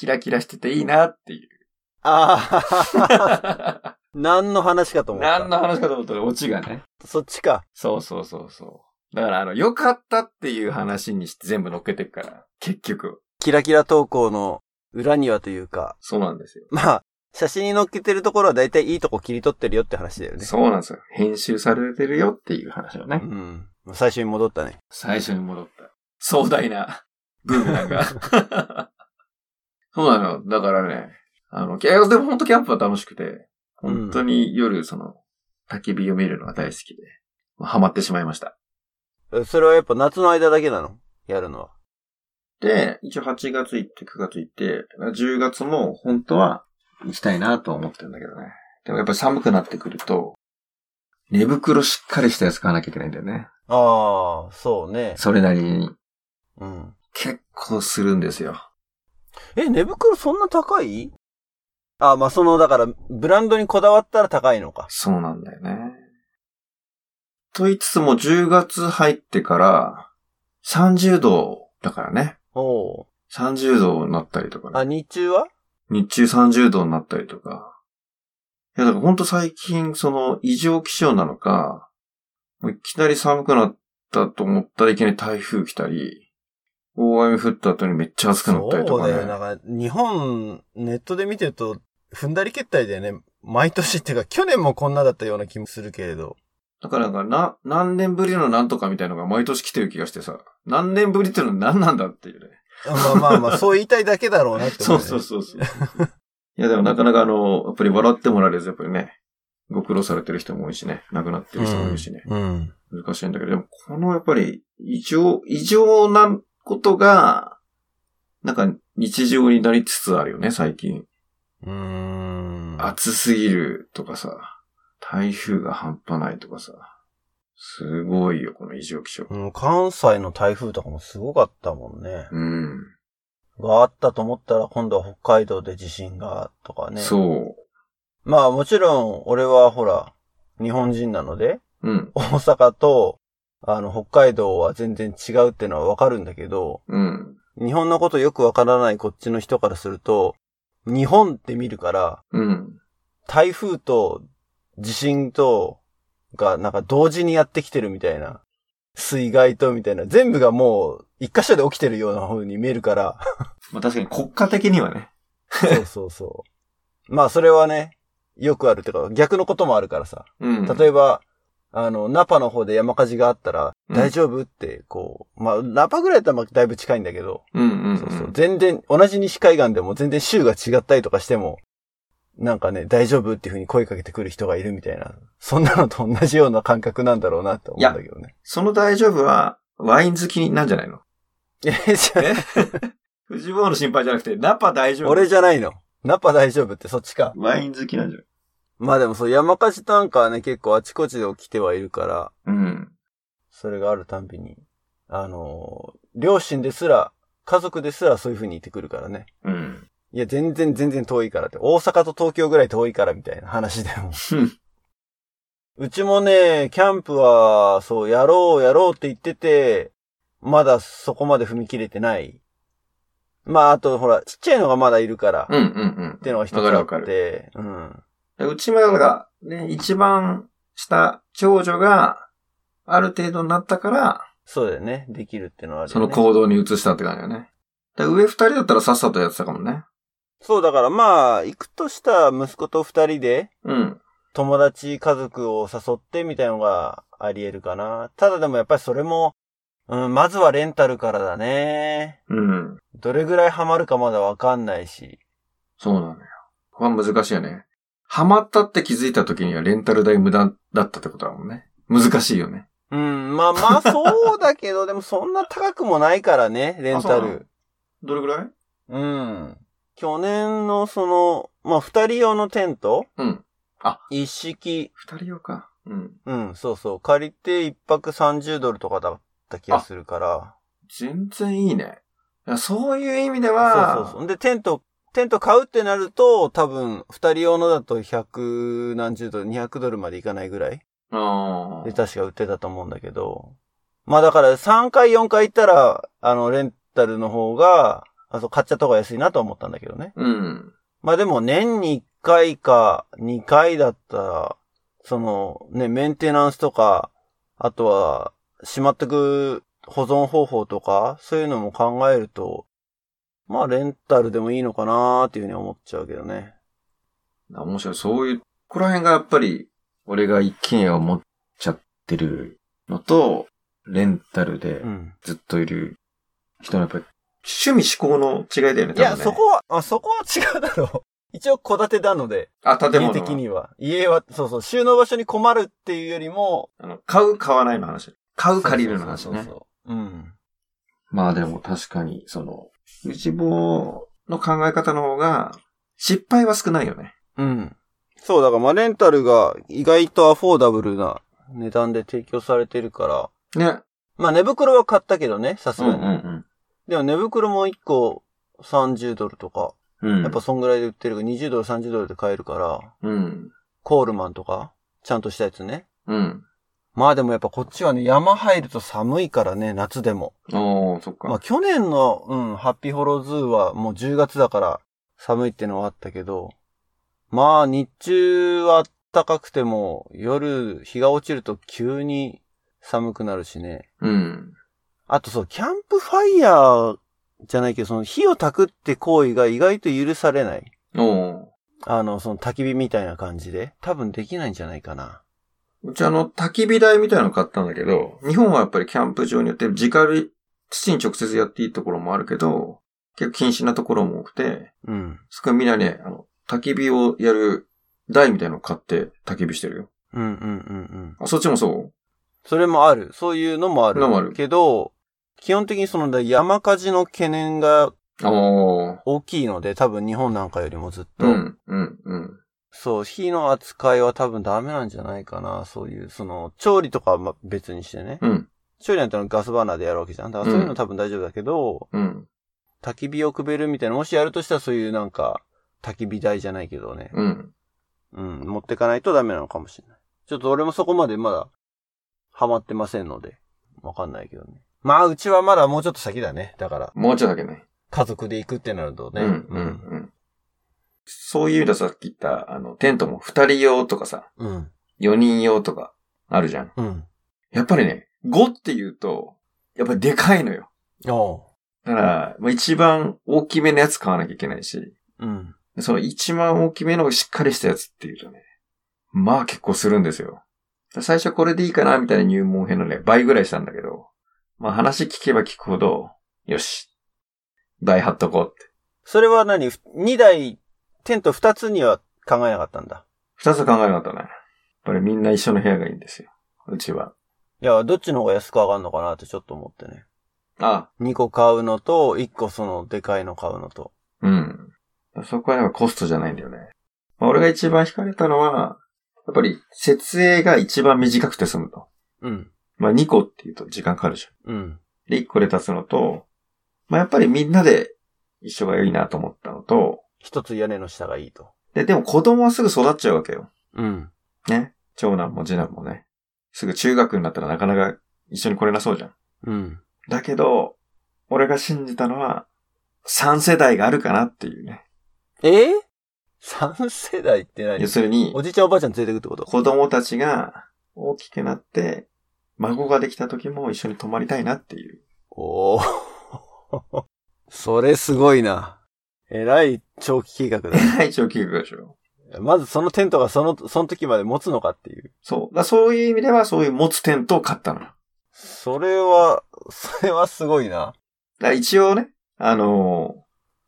キラキラしてていいなっていう。ああ、何の話かと思った。何の話かと思ったらオチがね。そっちか。そうそうそうそう。だからあの、良かったっていう話にして全部乗っけてっから、結局。キラキラ投稿の裏にはというか、そうなんですよ。まあ、写真に載っけてるところはだいたいいいとこ切り取ってるよって話だよね。そうなんですよ。編集されてるよっていう話をねう。ん。最初に戻ったね。最初に戻った。壮大なブームが。そうなの。だからね、あの、いやでも本当キャンプは楽しくて、本当に夜その、焚き火を見るのが大好きで、ハマってしまいました。えそれはやっぱ夏の間だけなの？やるのは。で、一応8月行って9月行って、10月も本当は行きたいなとは思ってるんだけどね。でもやっぱり寒くなってくると、寝袋しっかりしたやつ買わなきゃいけないんだよね。ああ、そうね。それなりに。うん。結構するんですよ。え、寝袋そんな高い？あ、まあ、その、だから、ブランドにこだわったら高いのか。そうなんだよね。と言いつつも10月入ってから30度だからね。おう30度になったりとかあ、ね。日中は？日中30度になったりとか。いや、だからほんと最近その異常気象なのか、いきなり寒くなったと思ったらいきなり台風来たり、大雨降った後にめっちゃ暑くなったりとかね。そうだよ。なんか、日本、ネットで見てると、踏んだり蹴ったりだよね。毎年っていうか、去年もこんなだったような気もするけれど。だからなんかな、何年ぶりのなんとかみたいのが毎年来てる気がしてさ、何年ぶりってのは何なんだっていうね。まあまあまあ、そう言いたいだけだろうなって思 そうう、ね。そうそうそう。いやでもなかなかあの、やっぱり笑ってもらえるやっぱりね、ご苦労されてる人も多いしね、亡くなってる人もいるしね、うん。難しいんだけど、でもこのやっぱり異常、異常なことが、なんか日常になりつつあるよね、最近。うーん。暑すぎるとかさ、台風が半端ないとかさ、すごいよ、この異常気象。うん関西の台風とかもすごかったもんね。うん。があったと思ったら今度は北海道で地震がとかね。そまあもちろん俺はほら、日本人なので、う。うん。大阪と、あの、北海道は全然違うってのはわかるんだけど、うん。日本のことよくわからないこっちの人からすると、日本って見るから、うん。台風と地震と、がなんか同時にやってきてるみたいな。水害とみたいな。全部がもう一箇所で起きてるような風に見えるから。まあ確かに国家的にはね。そうそうそう。まあそれはね、よくあるっていうか逆のこともあるからさ。うん。例えば、あの、ナパの方で山火事があったら、うん大丈夫って、こう、まあ、ナパぐらいだったらまあだいぶ近いんだけど、うんうん、うん。そうそう。全然、同じ西海岸でも全然州が違ったりとかしても、なんかね、大丈夫っていう風に声かけてくる人がいるみたいな、そんなのと同じような感覚なんだろうなって思うんだけどね。その大丈夫は、ワイン好きなんじゃないの？え、じゃえ？藤坊の心配じゃなくて、ナパ大丈夫？俺じゃないの。ナパ大丈夫ってそっちか。ワイン好きなんじゃない？まあでもそう、山火事なんかはね、結構あちこちで起きてはいるから、うん。それがあるたんびに、あのー両親ですら、家族ですらそういう風に言ってくるからね。うん。いや、全然全然遠いからって。大阪と東京ぐらい遠いからみたいな話でも。うちもね、キャンプは、そう、やろうやろうって言ってて、まだそこまで踏み切れてない。まあ、あと、ほら、ちっちゃいのがまだいるから、うんうんうん。ってのが一つあわかるって、うん。うちもだから、ね、一番下、長女が、ある程度になったから、そうだよね。できるっていうのはあるよね。その行動に移したって感じだよね。で上二人だったらさっさとやってたかもね。そう、だからまあ、行くとしたら息子と二人で、うん。友達、家族を誘ってみたいのがあり得るかな。ただでもやっぱりそれも、うん、まずはレンタルからだね。うん。どれぐらいハマるかまだわかんないし。そうなのよ。これは難しいよね。ハマったって気づいた時にはレンタル代無駄だったってことだもんね。難しいよね。うん、まあまあそうだけど、でもそんな高くもないからね、レンタル。どれぐらい？うん。去年のその、まあ二人用のテント？うん。一式、二人用か。うん。うん、そうそう、借りて一泊30ドルとかだった気がするから。全然いいね。そういう意味でそうは、そうそう。で、テント、テント買うってなると、多分、二人用のだと100何十ドル、200ドルまでいかないぐらいあで、確か売ってたと思うんだけど。まあだから3回4回行ったら、あの、レンタルの方が、あそう、買っちゃった方が安いなとは思ったんだけどね。うん。まあでも年に1回か2回だったら、そのね、メンテナンスとか、あとは、しまってく保存方法とか、そういうのも考えると、まあレンタルでもいいのかなーっていうふうに思っちゃうけどね。面白い。そういう、ここら辺がやっぱり、俺が一軒家を持っちゃってるのと、レンタルでうん。ずっといる人のやっぱり、趣味思考の違いだよね、多分ね。いや、そこは、あ、そこは違うだろう。一応戸建てなので、あ、建家物は的には。家は、そうそう、収納場所に困るっていうよりも、あの、買う、買わないの話。買う、借りるの話ね。そうそうそうそううん。まあでも確かに、その、内房の考え方の方が、失敗は少ないよね。うん。そう、だからまあレンタルが意外とアフォーダブルな値段で提供されてるから、ね。まあ寝袋は買ったけどね、さすうんがに。うんでも寝袋も1個30ドルとか、うん。うん。やっぱそんぐらいで売ってるから20ドル、30ドルで買えるから、うん。コールマンとか、ちゃんとしたやつね。うん。まあでもやっぱこっちはね、山入ると寒いからね、夏でも。おー、そっか。まあ去年の、うん、ハッピーホローズーはもう10月だから寒いってのはあったけど、まあ日中は暖かくても夜日が落ちると急に寒くなるしね。うん。あとそう、キャンプファイヤーじゃないけど、その火を焚くって行為が意外と許されない。おー。あの、その焚き火みたいな感じで。多分できないんじゃないかな。うちあの、焚き火台みたいなの買ったんだけど、日本はやっぱりキャンプ場によって直火、土に直接やっていいところもあるけど、結構禁止なところも多くて、うん。そこはみんなね、あの、焚き火をやる台みたいなのを買って焚き火してるよ。うんうんうんうん。あ、そっちもそう？それもある。そういうのもある。のもあるけど、基本的にその山火事の懸念が。大きいので、多分日本なんかよりもずっと。うん、うん、うん。そう、火の扱いは多分ダメなんじゃないかな。そういう、その、調理とかはま別にしてね。うん、調理なんてのはガスバーナーでやるわけじゃん。だからそういうの多分大丈夫だけど、うん、焚き火をくべるみたいな、もしやるとしたらそういうなんか、焚き火台じゃないけどね。うん。うん、持ってかないとダメなのかもしれない。ちょっと俺もそこまでまだ、ハマってませんので、わかんないけどね。まあ、うちはまだもうちょっと先だね。だから、もうちょいだけね。家族で行くってなるとね。うん、うん、うん。そういう意味ではさっき言った、あの、テントも二人用とかさ、うん。四人用とか、あるじゃん。うん。やっぱりね、5って言うと、やっぱりでかいのよ。だから、まあ、一番大きめのやつ買わなきゃいけないし、うん。その一番大きめのしっかりしたやつっていうとね、まあ結構するんですよ。最初これでいいかなみたいな入門編のね、倍ぐらいしたんだけど、まあ話聞けば聞くほど、よし。倍貼っとこうって。それは何？二台、テント二つには考えなかったんだ。二つ考えなかったね。やっぱりみんな一緒の部屋がいいんですよ。うちは。いや、どっちの方が安く上がるのかなってちょっと思ってね。あ2個買うのと、1個そのでかいの買うのと。うん。そこはやっぱコストじゃないんだよね。まあ、俺が一番惹かれたのは、やっぱり設営が一番短くて済むと。うん。まあ2個って言うと時間かかるじゃん。うん。で、1個で立つのと、まあやっぱりみんなで一緒がいいなと思ったのと、一つ屋根の下がいいと。で、でも子供はすぐ育っちゃうわけよ。うん。ね。長男も次男もね。すぐ中学になったらなかなか一緒に来れなそうじゃん。うん。だけど、俺が信じたのは、3世代があるかなっていうね。え？ー、?3 世代って何？要するにお、じいちゃんおばあちゃん連れてくってこと？子供たちが大きくなって、孫ができた時も一緒に泊まりたいなっていう。おー。それすごいな。えらい長期計画だね。一応計画でしょ。まずそのテントがその、その時まで持つのかっていう。そう。だそういう意味ではそういう持つテントを買ったの。それは、それはすごいな。ら一応ね、あのー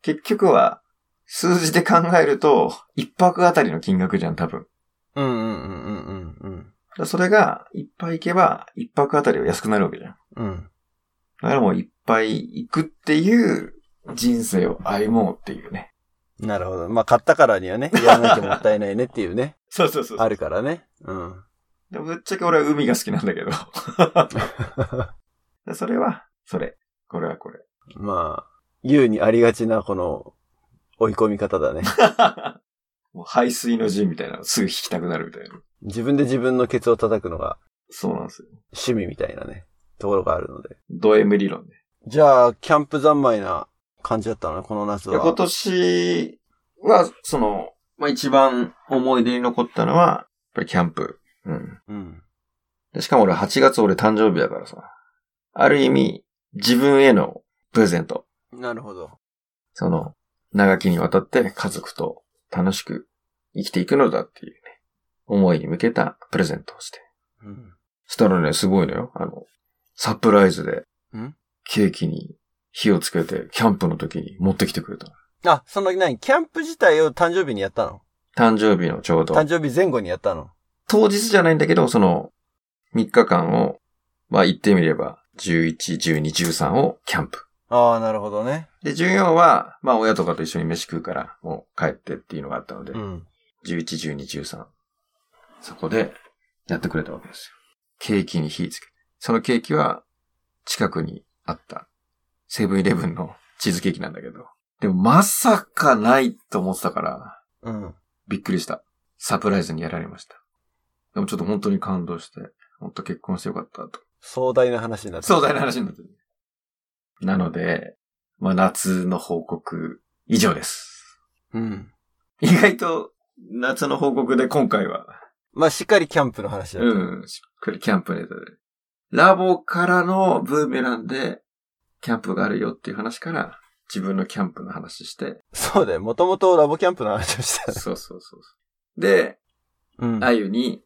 結局は、数字で考えると、一泊あたりの金額じゃん、多分。うんうんうんうんうんうん。それが、いっぱい行けば、一泊あたりは安くなるわけじゃん。うん。だからもういっぱい行くっていう人生を歩もうっていうね。なるほど。まあ、買ったからにはね、やらなきゃもったいないねっていうね。そうそうそうあるからね。うん。でもぶっちゃけ俺は海が好きなんだけど。で それは、それ。これはこれ。まあ、言うにありがちなこの追い込み方だね。もう排水の陣みたいなのすぐ引きたくなるみたいな。自分で自分のケツを叩くのがそうなんですよ。趣味みたいなね、ところがあるので。ド M 理論で。じゃあ、キャンプ三昧な感じだったの？この夏いや今は。年は、その、まあ、一番思い出に残ったのは、やっぱりキャンプ。うん。うん。でしかも俺8月俺誕生日だからさ。ある意味、自分へのプレゼント。なるほど。その、長きにわたって家族と楽しく生きていくのだっていうね、思いに向けたプレゼントをして。うん。したらね、すごいのよ。あの、サプライズでん、ケーキに火をつけて、キャンプの時に持ってきてくれたの。あ、その何？キャンプ自体を誕生日にやったの？誕生日のちょうど、誕生日前後にやったの？当日じゃないんだけど、その、3日間を、まあ言ってみれば、11、12、13をキャンプ。ああ、なるほどね。で、14は、まあ親とかと一緒に飯食うから、もう帰ってっていうのがあったので、うん。11、12、13。そこで、やってくれたわけですよ。ケーキに火つけて。そのケーキは、近くにあった、セブンイレブンのチーズケーキなんだけど。でも、まさかないと思ってたから、うん。びっくりした。サプライズにやられました。でもちょっと本当に感動して、本当結婚してよかったと。壮大な話になって壮大な話になってる。なので、まあ夏の報告以上です。うん。意外と夏の報告で今回は、まあ、しっかりキャンプの話だった。うん、しっかりキャンプネタで。ラボからのブーメランで、キャンプがあるよっていう話から、自分のキャンプの話して、そうだよ。もともとラボキャンプの話をした。そうそうそう。で、うん。あゆに、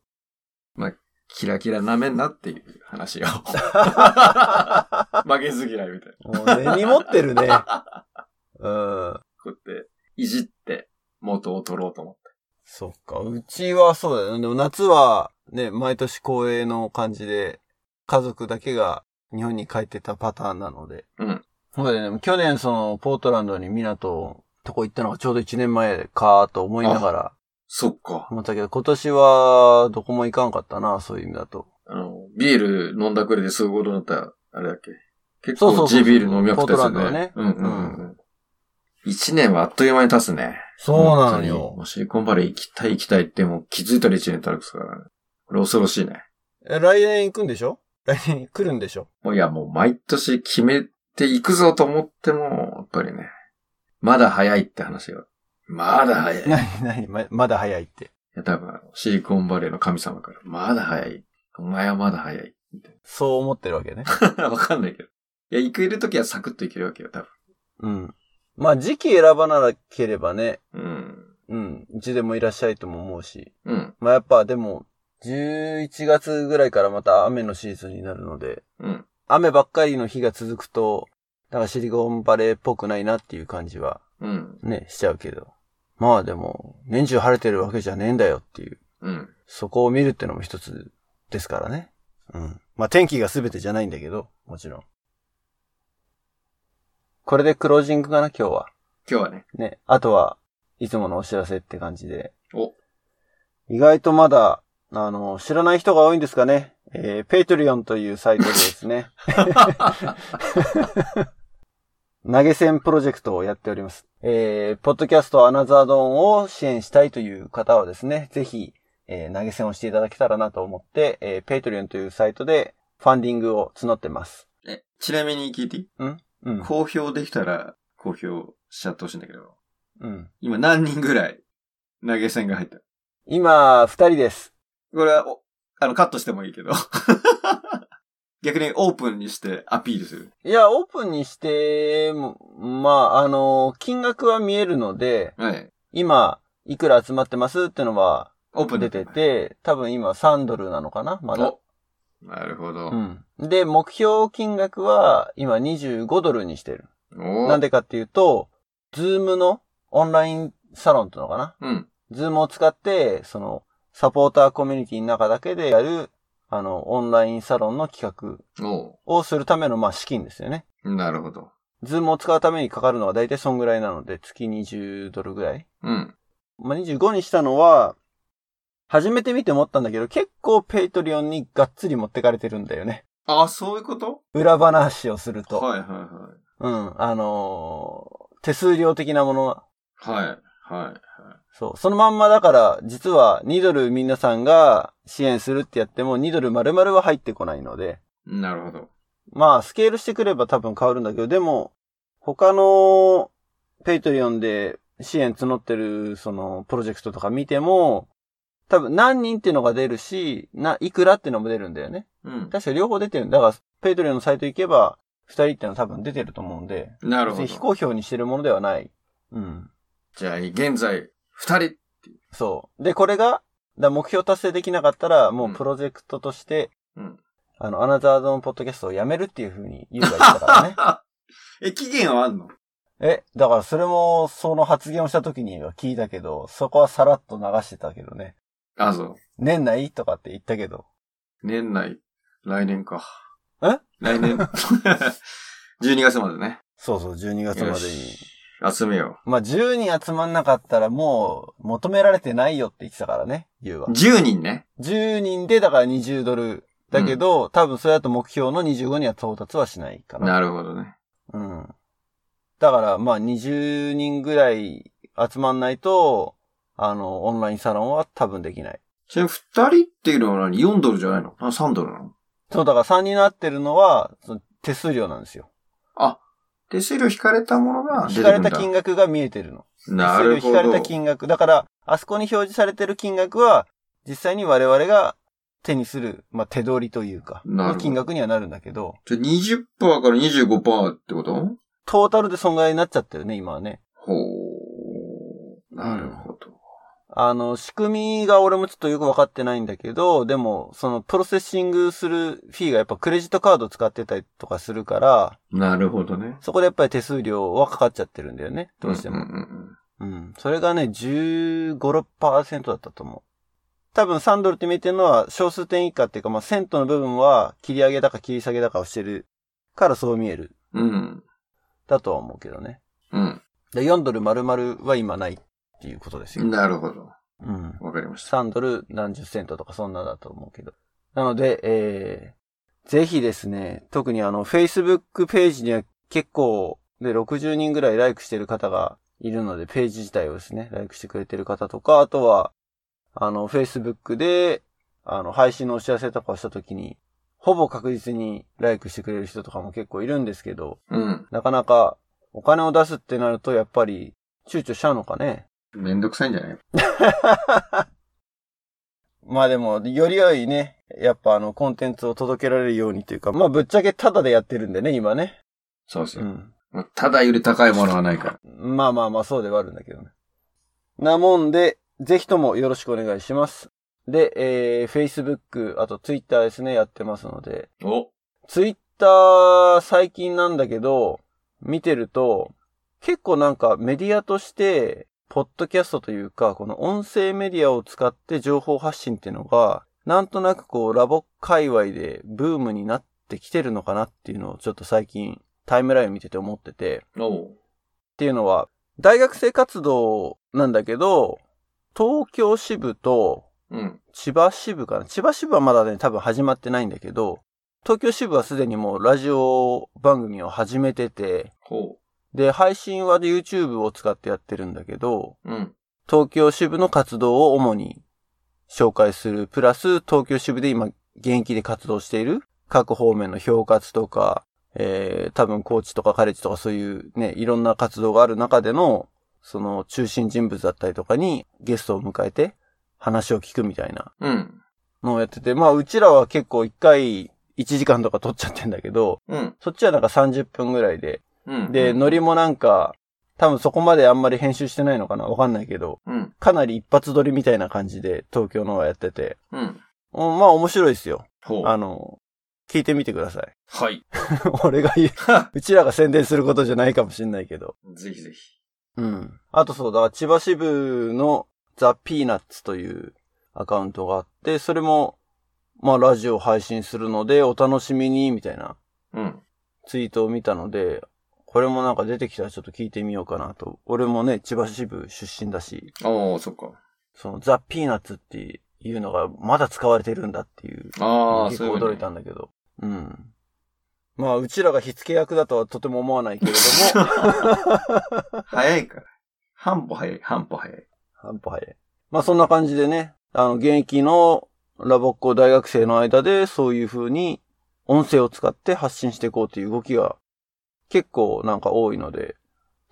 まあ、キラキラなめんなっていう話を。負けず嫌いみたいな。もう根に持ってるね。うん。こうやって、いじって、元を取ろうと思って。そっか。うちはそうだよね。でも夏はね、毎年恒例の感じで、家族だけが日本に帰ってたパターンなので。うん。そうだよね。去年その、ポートランドに港とこ行ったのがちょうど1年前かと思いながらそっか。思ったけど、今年はどこも行かんかったな、そういう意味だと。あの、ビール飲んだくれですぐことになった、あれだっけ？結構そうそうそう G ビール飲みまくったやつポートランドはねうんうんうん。一年はあっという間に経つね。そうなのよシリコンバレー行きたい行きたいってもう気づいたら一年経つからね。これ恐ろしいね。え、来年行くんでしょ？来年来るんでしょ？もういやもう毎年決めていくぞと思っても、やっぱりね、まだ早いって話が。まだ早い。いなになにま、まだ早いって。や多分シリコンバレーの神様から、まだ早い。お前はまだ早い。みたいそう思ってるわけね。な。わかんないけど。いや、行けるときはサクッと行けるわけよ、多分。うん。まあ時期選ばなければね、うん。うん、いつでもいらっしゃいとも思うし。うん。まあやっぱでも、11月ぐらいからまた雨のシーズンになるので、うん。雨ばっかりの日が続くと、なんかシリコンバレーっぽくないなっていう感じはうん。ね、しちゃうけど。まあでも、年中晴れてるわけじゃねえんだよっていう、うん。そこを見るってのも一つですからね。うん。まあ天気が全てじゃないんだけど、もちろん。これでクロージングかな、今日は？今日はね。ね。あとは、いつものお知らせって感じで。お。意外とまだ、あの、知らない人が多いんですかね。えー、 Patreon というサイトでですね。投げ銭プロジェクトをやっております。えー、ポッドキャスト Another Dawn を支援したいという方はですね、ぜひ、えー、投げ銭をしていただけたらなと思って、えー、 Patreon というサイトで funding を募ってます。え、ちなみに聞いていい？うん。公表できたら公表しちゃってほしいんだけど、うん。今何人ぐらい投げ銭が入った？今、二人です。これは、おあの、カットしてもいいけど。逆にオープンにしてアピールする。いや、オープンにしても、まあ、あの、金額は見えるので、はい。今、いくら集まってますってのはオープン出てて、多分今3ドルなのかなまだ。おなるほど。うん。で、目標金額は今25ドルにしてる。おなんでかっていうと、 Zoomのオンラインサロンってのかなうん。 Zoomを使って、その、サポーターコミュニティの中だけでやる、あの、オンラインサロンの企画をするための、まあ、資金ですよね。なるほど。 Zoomを使うためにかかるのは大体そんぐらいなので、月20ドルぐらい。うん。まあ、25にしたのは、初めて見て思ったんだけど、結構 Patreonにがっつり持ってかれてるんだよね。あ、そういうこと？裏話をすると。はいはいはい。うん。あのー手数料的なものは。はい。はい。そう。そのまんまだから、実は2ドル皆さんが支援するってやっても2ドル丸々は入ってこないので。なるほど。まあ、スケールしてくれば多分変わるんだけど、でも、他の Patreonで支援募ってる、その、プロジェクトとか見ても、多分何人っていうのが出るし、な、いくらっていうのも出るんだよね。うん。確か両方出てる。だから、 Patreonのサイト行けば、二人っていうのは多分出てると思うんで、なるほど。非公表にしてるものではない。うん。じゃあ、現在、二人。そう。で、これが、だ目標達成できなかったら、もうプロジェクトとして、うん。あの、アナザードンポッドキャストをやめるっていう風に言うが言ったからね。え、期限はあんの？え、だからそれも、その発言をした時には聞いたけど、そこはさらっと流してたけどね。あ、そう。年内とかって言ったけど。年内、来年か。え？来年。12月までね。そうそう、12月までに。集めよまあ、10人集まんなかったらもう、求められてないよって言ってたからね、言うはう。。10人ね。10人で、だから20ドル。だけど、多分それだと目標の25には到達はしないから。なるほどね。うん。だから、まあ、20人ぐらい集まんないと、あの、オンラインサロンは多分できない。ちなみに二人っていうのは何 ?4 ドルじゃないの？あ、3ドルなの？そう、だから3になってるのは、その手数料なんですよ。あ、手数料引かれたものが引かれ。た金額が見えてるの。なるほど。手数料引かれた金額。だから、あそこに表示されてる金額は、実際に我々が手にする、まあ、手取りというか、金額にはなるんだけど、じゃあ20%から25%ってこと？トータルでそんぐらいになっちゃったよね、今はね。ほう。なるほど。あの、仕組みが俺もちょっとよくわかってないんだけど、でも、そのプロセッシングするフィーがやっぱクレジットカード使ってたりとかするから、なるほどね。そこでやっぱり手数料はかかっちゃってるんだよね、どうしても。んんうん。それがね、15、6%だったと思う。多分3ドルって見てるのは小数点以下っていうか、まあ、セントの部分は切り上げだか切り下げだかをしてるからそう見える。うん。うん。だとは思うけどね。うん。で、4ドル丸々は今ないっていうことですよ。なるほど。うん。わかりました。3ドル何十セントとかそんなだと思うけど。なので、えー、ぜひですね、特にあの、Facebook ページには結構、で、60人ぐらいライクしてる方がいるので、ページ自体をですね、ライクしてくれてる方とか、あとは、あの、Facebook で、あの、配信のお知らせとかをしたときに、ほぼ確実にライクしてくれる人とかも結構いるんですけど、うん。なかなかお金を出すってなると、やっぱり躊躇しちゃうのかね。めんどくさいんじゃない？まあでも、より良いね、やっぱあの、コンテンツを届けられるようにというか、まあぶっちゃけタダでやってるんでね、今ね。そうそうう。ん。ただより高いものはないから。まあまあまあ、そうではあるんだけどね。なもんで、ぜひともよろしくお願いします。で、えー、Facebook、あと Twitter ですね、やってますので。お Twitter 最近なんだけど、見てると、結構なんかメディアとして、ポッドキャストというか、この音声メディアを使って情報発信っていうのが、なんとなくこう、ラボ界隈でブームになってきてるのかなっていうのをちょっと最近タイムライン見てて思ってて、おっていうのは、大学生活動なんだけど、東京支部とうん。千葉支部かな。千葉支部はまだね、多分始まってないんだけど、東京支部はすでにもうラジオ番組を始めてて、ほで、配信は YouTube を使ってやってるんだけど、う。うん。東京支部の活動を主に紹介する、プラス東京支部で今現役で活動している各方面の評活とか、えー、多分コーチとかカレッジとかそういうね、いろんな活動がある中での、その中心人物だったりとかにゲストを迎えて話を聞くみたいなうん。のをやってて、まあうちらは結構一回1時間とか撮っちゃってんだけど、うん。そっちはなんか30分ぐらいで、うん。で、ノリもなんか、多分そこまであんまり編集してないのかな？わかんないけど、うん。かなり一発撮りみたいな感じで東京のはやってて、うん。うんまあ面白いですよ。あの、聞いてみてください。はい。俺が言う、うちらが宣伝することじゃないかもしんないけど。ぜひぜひ。うん。あとそうだ、千葉支部のザ・ピーナッツというアカウントがあって、それも、まあラジオ配信するのでお楽しみに、みたいなうん。ツイートを見たので、これもなんか出てきたらちょっと聞いてみようかなと。俺もね、千葉支部出身だし、おー、そっか。そのザ・ピーナッツっていうのがまだ使われてるんだっていう、ああ、結構驚いたんだけど。うん。まあ、うちらが火付け役だとはとても思わないけれども、早いから。半歩早い、半歩早い。半歩早い。まあそんな感じでね、あの、現役のラボっ子大学生の間でそういう風に音声を使って発信していこうという動きが結構なんか多いので、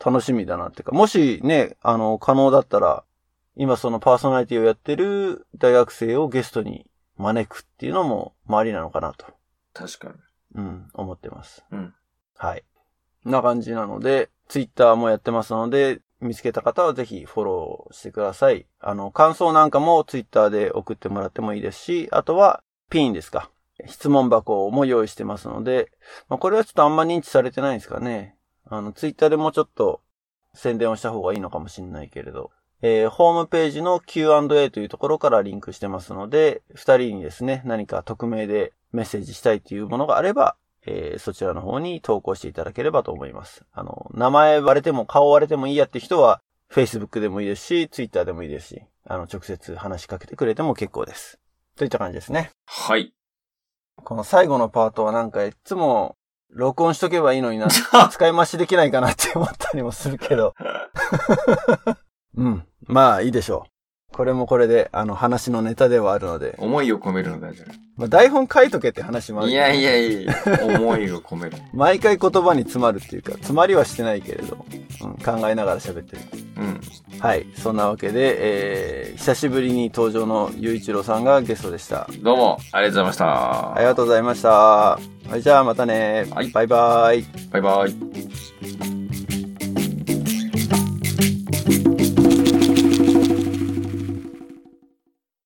楽しみだなっていうか、もしね、あの、可能だったら、今そのパーソナリティをやってる大学生をゲストに招くっていうのも周りなのかなと、確かに。うん、思ってます。うん。はい。な感じなので、ツイッターもやってますので、見つけた方はぜひフォローしてください。あの、感想なんかもツイッターで送ってもらってもいいですし、あとはピンですか？質問箱も用意してますので、まあ、これはちょっとあんま認知されてないんですかね。あの、ツイッターでもちょっと宣伝をした方がいいのかもしれないけれど、えーホームページの Q&A というところからリンクしてますので、二人にですね、何か匿名でメッセージしたいというものがあれば、えーそちらの方に投稿していただければと思います。あの、名前割れても顔割れてもいいやって人は、Facebook でもいいですし、Twitter でもいいですし、あの、直接話しかけてくれても結構です。といった感じですね。はい。この最後のパートはなんかいつも録音しとけばいいのにな、使い回しできないかなって思ったりもするけど。うん。まあいいでしょう。これもこれで、あの、話のネタではあるので。思いを込めるの大事まあ台本書いとけって話もあるいやいやいや思いを込める。毎回言葉に詰まるっていうか、詰まりはしてないけれど、うん、考えながら喋ってる。うん。はい。そんなわけで、えー、久しぶりに登場のゆういちろうさんがゲストでした。どうも、ありがとうございました。ありがとうございました。はい、じゃあまたね。はいバイバイ。バイバイ。